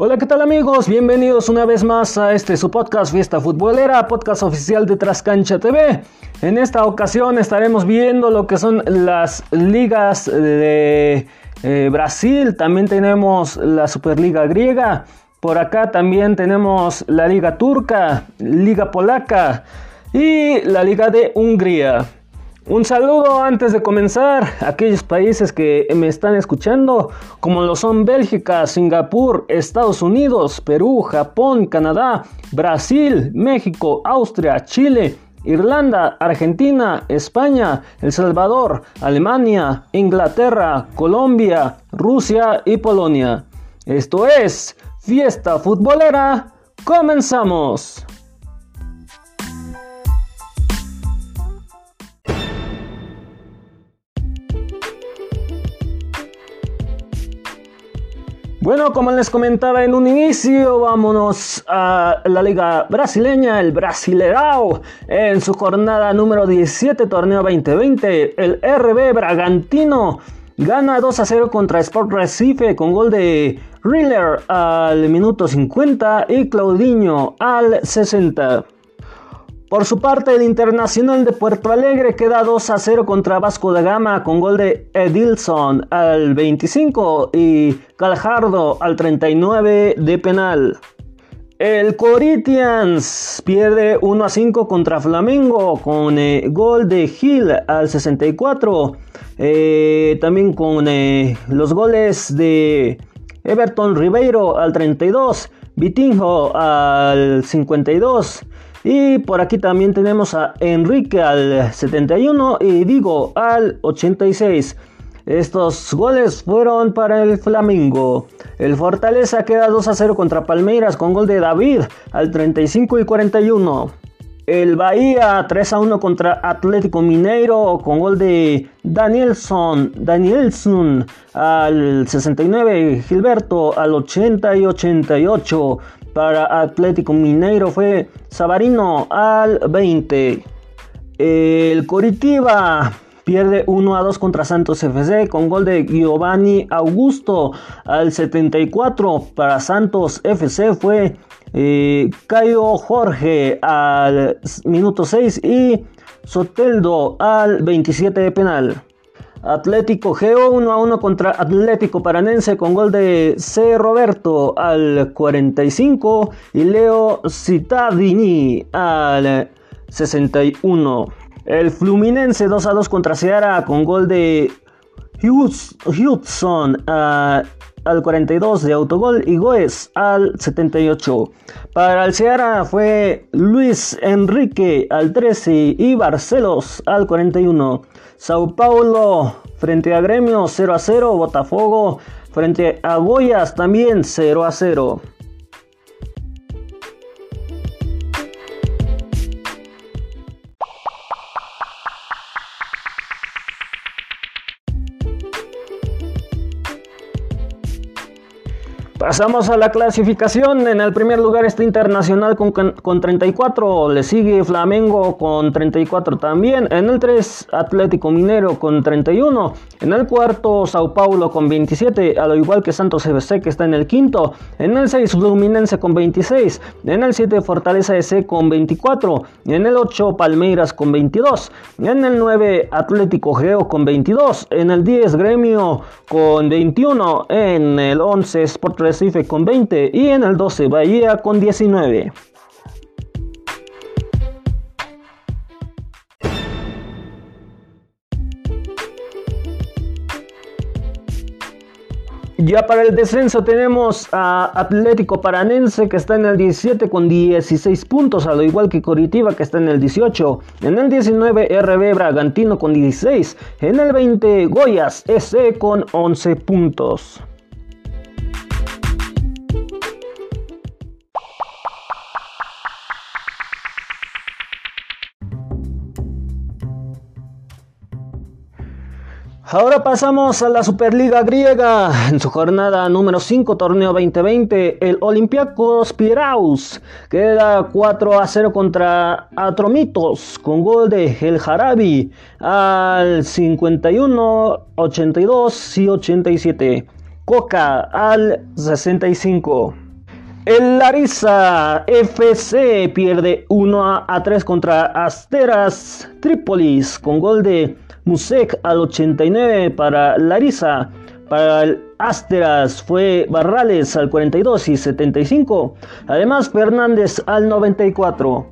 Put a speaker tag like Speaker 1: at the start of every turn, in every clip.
Speaker 1: Hola, ¿qué tal amigos? Bienvenidos una vez más a este su podcast Fiesta Futbolera, podcast oficial de Trascancha TV. En esta ocasión estaremos viendo lo que son las ligas de eh, Brasil, también tenemos la Superliga griega, por acá también tenemos la Liga Turca, Liga Polaca y la Liga de Hungría. Un saludo antes de comenzar a aquellos países que me están escuchando, como lo son Bélgica, Singapur, Estados Unidos, Perú, Japón, Canadá, Brasil, México, Austria, Chile, Irlanda, Argentina, España, El Salvador, Alemania, Inglaterra, Colombia, Rusia y Polonia. Esto es Fiesta Futbolera. Comenzamos. Bueno, como les comentaba en un inicio, vámonos a la liga brasileña, el Brasileirao, en su jornada número 17, torneo 2020, el RB Bragantino gana 2 a 0 contra Sport Recife con gol de Riller al minuto 50 y Claudinho al 60. Por su parte, el Internacional de Puerto Alegre queda 2 a 0 contra Vasco da Gama con gol de Edilson al 25 y Caljardo al 39 de penal. El Corinthians pierde 1 a 5 contra Flamengo con eh, gol de Gil al 64. Eh, también con eh, los goles de Everton Ribeiro al 32, Vitinho al 52. Y por aquí también tenemos a Enrique al 71 y Digo al 86. Estos goles fueron para el Flamengo. El Fortaleza queda 2 a 0 contra Palmeiras con gol de David al 35 y 41. El Bahía 3 a 1 contra Atlético Mineiro con gol de Danielson, Danielson al 69, Gilberto al 80 y 88 para Atlético Mineiro fue Sabarino al 20. El Coritiba pierde 1 a 2 contra Santos FC con gol de Giovanni Augusto al 74. Para Santos FC fue eh, Caio Jorge al minuto 6 y Soteldo al 27 de penal. Atlético Geo 1 a 1 contra Atlético Paranense con gol de C. Roberto al 45 y Leo Cittadini al 61. El Fluminense 2 a 2 contra Seara con gol de Hudson al 42 de autogol y Goes al 78. Para el Seara fue Luis Enrique al 13 y Barcelos al 41. Sao Paulo frente a Gremio 0 a 0. Botafogo frente a Goyas también 0 a 0. Pasamos a la clasificación. En el primer lugar está Internacional con, con, 34. Le sigue Flamengo con 34 también. En el 3 Atlético Minero con 31. En el cuarto Sao Paulo con 27. Al igual que Santos FC que está en el quinto. En el 6 Fluminense con 26. En el 7 Fortaleza SC con 24. En el 8 Palmeiras con 22. En el 9 Atlético Geo con 22. En el 10 Gremio con 21. En el 11 Sport Recife con 20 y en el 12 Bahía con 19. Ya para el descenso tenemos a Atlético Paranense que está en el 17 con 16 puntos, a lo igual que Coritiba que está en el 18. En el 19 RB Bragantino con 16. En el 20 Goyas SC con 11 puntos. Ahora pasamos a la Superliga griega. En su jornada número 5, torneo 2020, el Olympiacos Piraeus queda 4 a 0 contra Atromitos con gol de El Jarabi al 51, 82 y 87. Coca al 65. El Larissa FC pierde 1 a 3 contra Asteras Trípolis con gol de Musek al 89 para Larissa. Para el Asteras fue Barrales al 42 y 75. Además Fernández al 94.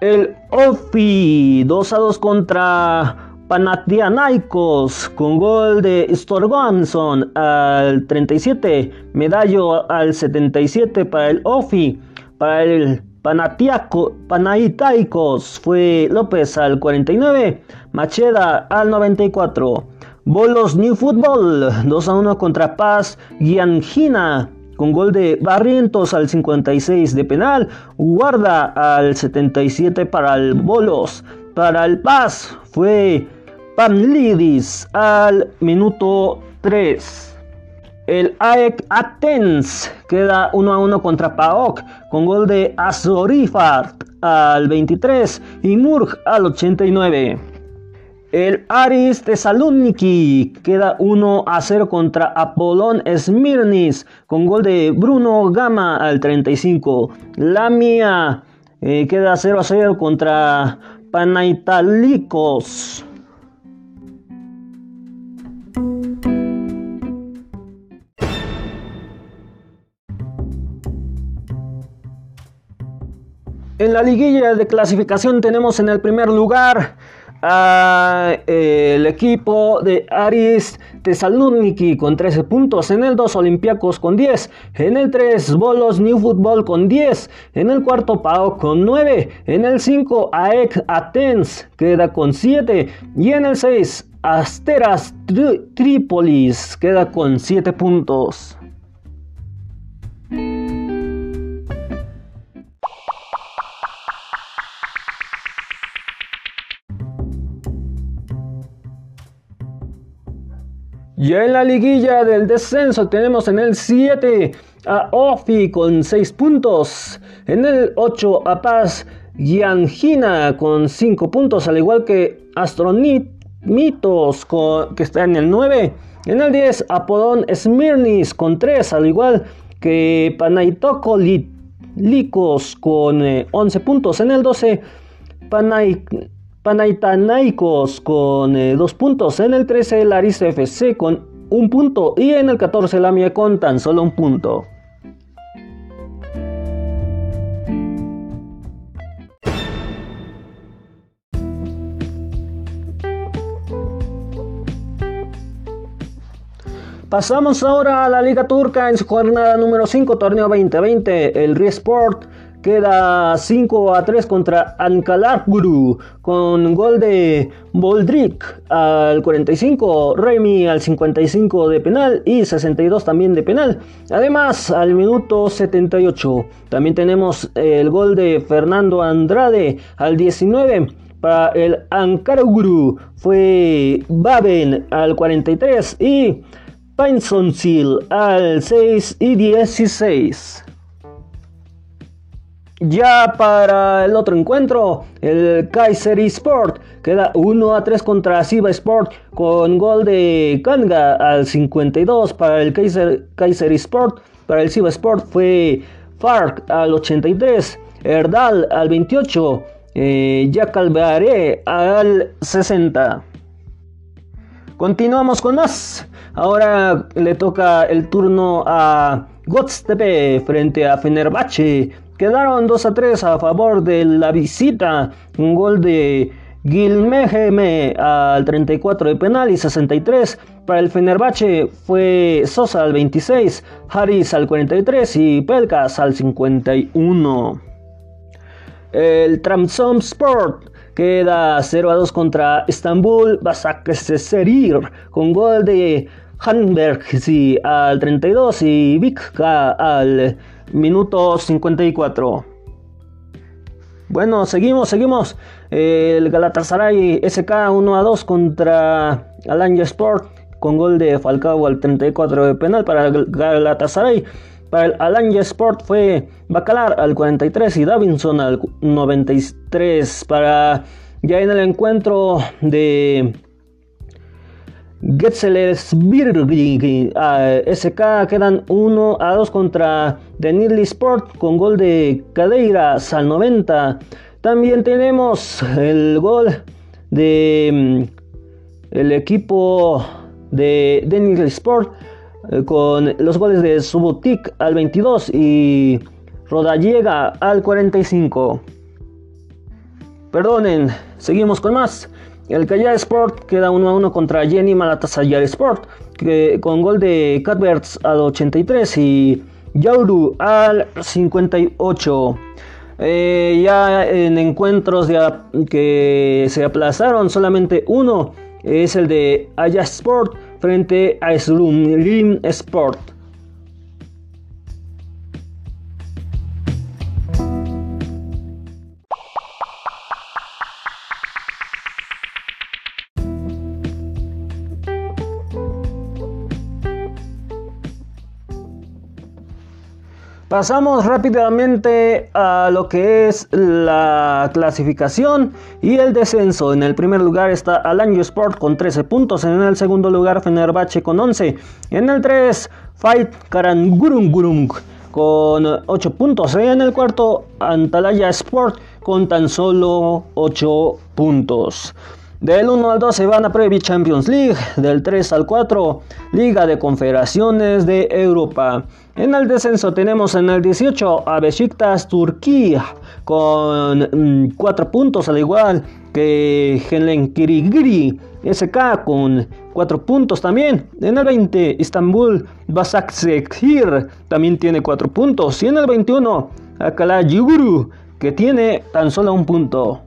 Speaker 1: El Ofi 2 a 2 contra Panathinaikos con gol de Storgonson al 37, Medallo al 77 para el Ofi, para el Panathinaikos fue López al 49, Macheda al 94. Bolos New Football 2 a 1 contra Paz Giangina con gol de Barrientos al 56 de penal, Guarda al 77 para el Bolos. Para el Paz fue Pamlidis al minuto 3. El AEK Athens queda 1 a 1 contra PAOK con gol de Azorifart al 23 y Murg al 89. El Aris Thessaloniki queda 1 a 0 contra Apollon Smirnis con gol de Bruno Gama al 35. La Mía eh, queda 0 a 0 contra Panaitalicos. En la liguilla de clasificación tenemos en el primer lugar el equipo de Aris Thessaloniki con 13 puntos, en el 2 Olympiacos con 10, en el 3 Bolos New Football con 10, en el cuarto Pau con 9, en el 5 AEK Athens queda con 7 y en el 6 Asteras Tripolis queda con 7 puntos. Ya en la liguilla del descenso tenemos en el 7 a Ofi con 6 puntos. En el 8 a Paz Giangina con 5 puntos, al igual que Astronitos que está en el 9. En el 10 Apodón Smirnis con 3, al igual que Panaitokolicos con 11 eh, puntos. En el 12 Panay Panaitanaikos con 2 eh, puntos. En el 13 Larissa FC con 1 punto. Y en el 14 Lamia con tan solo un punto. Pasamos ahora a la Liga Turca en su jornada número 5, torneo 2020. El Riesport Queda 5 a 3 contra Ankalapguru con gol de Boldrik al 45, Remy al 55 de penal y 62 también de penal. Además, al minuto 78 también tenemos el gol de Fernando Andrade al 19 para el Ankaraguru fue Baben al 43 y Pinsonsil al 6 y 16. Ya para el otro encuentro, el Kaiser Sport queda 1 a 3 contra Siva Sport con gol de Kanga al 52 para el Kaiser, Kaiser Sport. Para el Siva Sport fue Fark al 83, Erdal al 28, eh, al 60. Continuamos con más. Ahora le toca el turno a Godstepe frente a Fenerbahce Quedaron 2 a 3 a favor de la visita. Un gol de Gilmeheme al 34 de penal y 63 para el Fenerbahce fue Sosa al 26, Harris al 43 y Pelkas al 51. El Tramsom Sport queda 0 a 2 contra Estambul Basaksehir con gol de Hanberg al 32 y Vika al minuto 54. Bueno, seguimos, seguimos. El Galatasaray SK 1 a 2 contra Alanya Sport con gol de Falcao al 34 de penal para el Galatasaray. Para el Alanya Sport fue Bacalar al 43 y Davinson al 93. Para ya en el encuentro de Getzelsberg a SK quedan 1 a 2 contra Denilly Sport con gol de Cadeiras al 90. También tenemos el gol de mm, el equipo de Denilly Sport eh, con los goles de Subotic al 22 y Rodallega al 45. Perdonen, seguimos con más. El Calla Sport queda 1 a 1 contra Jenny Malatasayar Sport, que, con gol de Catberts al 83 y Yauru al 58. Eh, ya en encuentros que se aplazaron, solamente uno es el de Aya Sport frente a Slumrim Sport. Pasamos rápidamente a lo que es la clasificación y el descenso. En el primer lugar está Alanyo Sport con 13 puntos. En el segundo lugar Fenerbahce con 11. En el 3 Fight Karangurungurung con 8 puntos. En el cuarto Antalaya Sport con tan solo 8 puntos. Del 1 al 2 se van a Previ Champions League, del 3 al 4 Liga de Confederaciones de Europa. En el descenso tenemos en el 18 a Besiktas Turquía con 4 mm, puntos al igual que Helen Kirigiri SK con 4 puntos también. En el 20 Istanbul Basaksekir también tiene 4 puntos y en el 21 Akala Yuguru que tiene tan solo un punto.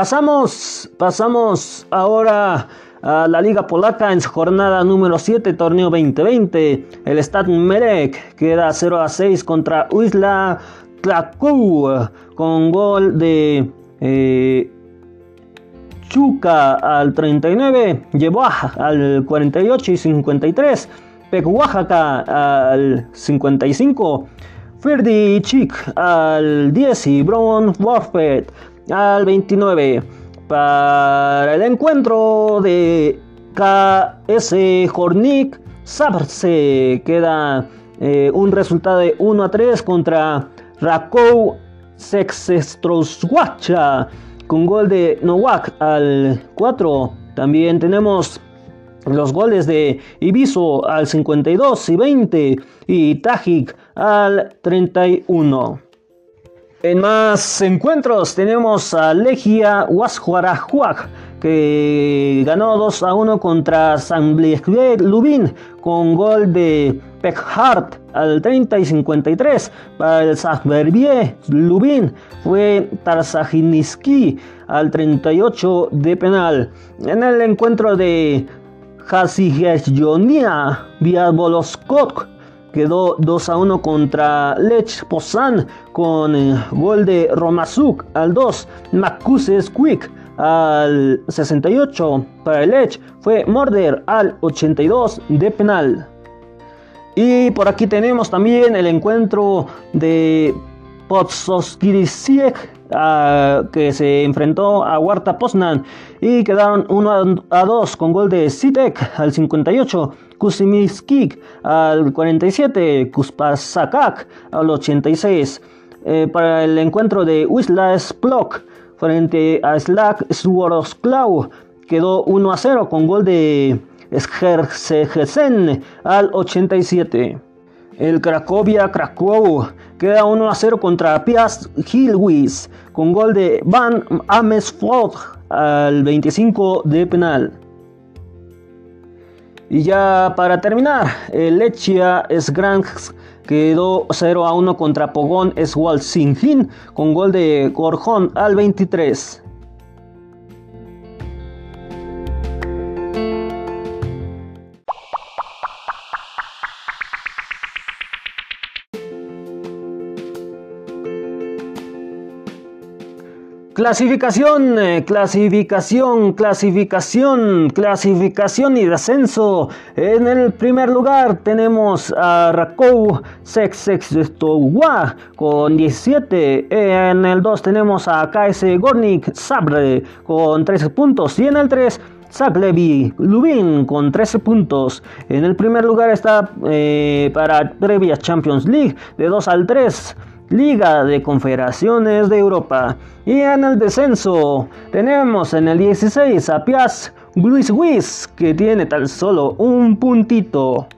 Speaker 1: Pasamos, pasamos ahora a la Liga Polaca en su jornada número 7, torneo 2020. El Stad Merek queda 0 a 6 contra Wisla Krakow con gol de eh, Chuca al 39, Llevó al 48 y 53, Pek Oaxaca al 55. Ferdi Chik al 10 y Brown Warfare al 29 para el encuentro de KS Hornik se queda eh, un resultado de 1 a 3 contra Rakow Sexestroswacha con gol de Nowak al 4 también tenemos los goles de Ibiso al 52 y 20 y Tajik al 31 en más encuentros tenemos a Legia Huasjuarajuac que ganó 2 a 1 contra San Lubin con gol de Peckhart al 30 y 53. Para el Lubin fue Tarzajiniski al 38 de penal. En el encuentro de Hasigesjonia Viaboloskot quedó 2 a 1 contra Lech Pozan con eh, gol de Romazuk al 2, Macuses Quick al 68 para Lech, fue Morder al 82 de penal. Y por aquí tenemos también el encuentro de Podsoskirisiek ah, que se enfrentó a Huerta Poznan y quedaron 1 a 2 con gol de Sitek al 58 Kusimiskik al 47, Kuspasakak al 86. Eh, para el encuentro de Wisla Splok frente a Slack Swarosklau quedó 1 a 0 con gol de Schercegesen al 87. El Cracovia Krakow queda 1 a 0 contra Piast Hilwis con gol de Van Amersfoort al 25 de penal. Y ya para terminar, el Lechia Sgransk quedó 0 a 1 contra Pogón Swalsinghin con gol de Gorjón al 23. Clasificación, eh, clasificación, clasificación, clasificación y descenso. En el primer lugar tenemos a Rakou Sexextowa con 17. En el 2 tenemos a KS Gornik Sabre con 13 puntos. Y en el 3 Zaglevi Lubin con 13 puntos. En el primer lugar está eh, para previa Champions League de 2 al 3. Liga de Confederaciones de Europa. Y en el descenso tenemos en el 16 a Piaz Luis Wiss, que tiene tan solo un puntito.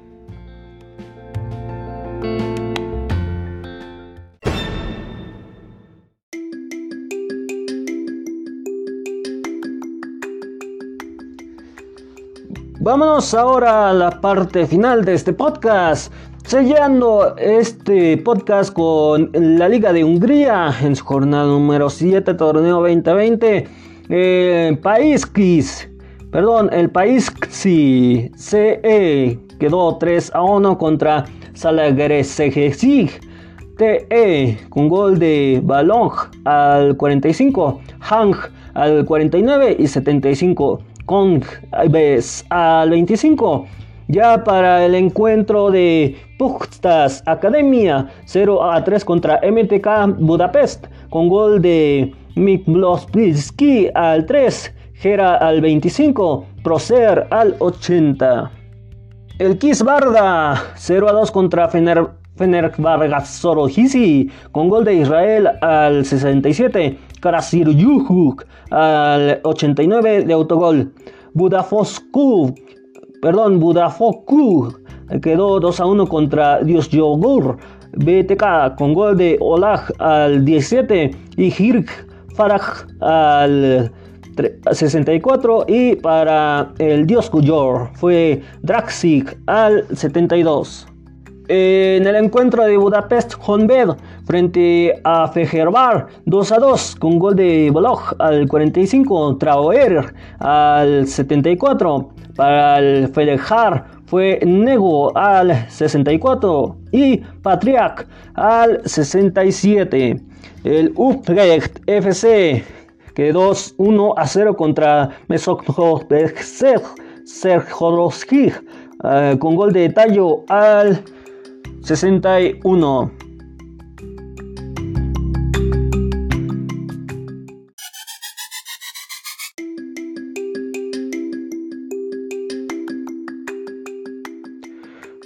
Speaker 1: Vámonos ahora a la parte final de este podcast. Sellando este podcast con la Liga de Hungría en su jornada número 7, torneo 2020. Eh, país Kiss, perdón, el País CE quedó 3 a 1 contra Salageresig TE con gol de Balong al 45, Hang al 49 y 75. Kong al 25. Ya para el encuentro de Puchtas Academia 0 a 3 contra MTK Budapest con gol de Miklospilski al 3, Gera al 25, Procer al 80. El Kiss Barda 0 a 2 contra Fener Vargas con gol de Israel al 67, Karasir Yuhuk al 89 de autogol. Budafosku perdón, Budafoku quedó 2 a 1 contra Dios Yogur BTK con gol de Olag al 17 y Hirk Faraj al 64 y para el Dios Kuyor fue Draxik al 72. En el encuentro de Budapest Honved frente a Fejerbar 2 a 2 con gol de Bolog al 45, Traoer al 74, para el Fedejar fue Nego al 64 y Patriac al 67. El Utrecht FC quedó 1 a 0 contra Mesok Serjoroskij eh, con gol de Tallo al 61.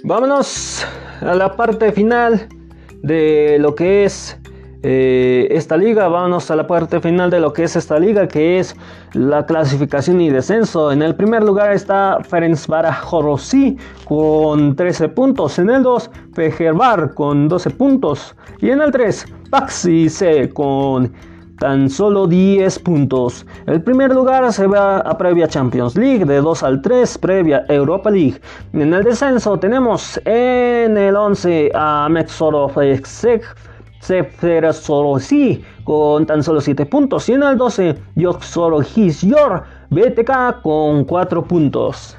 Speaker 1: Vámonos a la parte final de lo que es eh, esta liga. Vámonos a la parte final de lo que es esta liga, que es la clasificación y descenso. En el primer lugar está Ferencvárosi con 13 puntos. En el 2, Fejerbar con 12 puntos. Y en el 3, Paxi C con tan solo 10 puntos. El primer lugar se va a previa Champions League, de 2 al 3 previa Europa League. En el descenso tenemos en el 11 a Mexorofexec sí con tan solo 7 puntos. Y en el 12 Yoxorohisyor BTK con 4 puntos.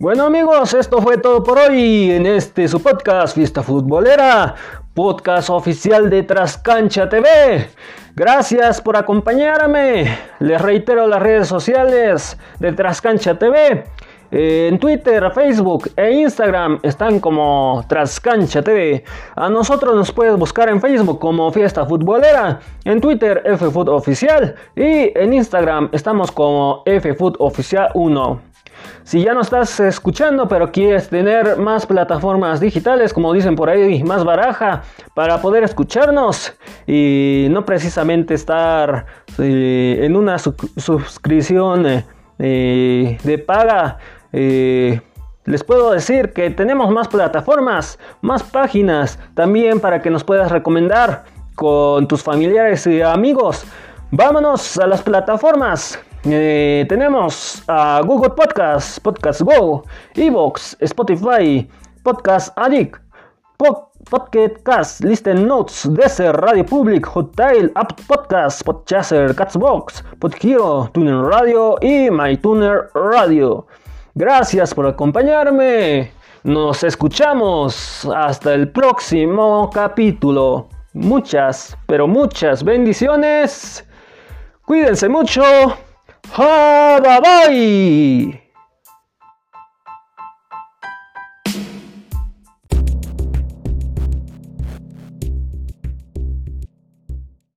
Speaker 1: Bueno amigos, esto fue todo por hoy en este su podcast Fiesta Futbolera, podcast oficial de Trascancha TV. Gracias por acompañarme. Les reitero las redes sociales de Trascancha TV. En Twitter, Facebook e Instagram están como Trascancha TV. A nosotros nos puedes buscar en Facebook como Fiesta Futbolera, en Twitter FFoot Oficial y en Instagram estamos como FFoot Oficial 1. Si ya no estás escuchando, pero quieres tener más plataformas digitales, como dicen por ahí, más baraja, para poder escucharnos y no precisamente estar eh, en una suscripción eh, de paga, eh, les puedo decir que tenemos más plataformas, más páginas, también para que nos puedas recomendar con tus familiares y amigos. Vámonos a las plataformas. Eh, tenemos a Google Podcast, Podcast Go, Evox, Spotify, Podcast Addict, Podcast, Listen Notes, Desert, Radio Public, Hotel, App Podcast, Podchaser, Catsbox, Podhero, Tuner Radio y MyTuner Radio. Gracias por acompañarme. Nos escuchamos hasta el próximo capítulo. Muchas, pero muchas bendiciones. Cuídense mucho. はーばばい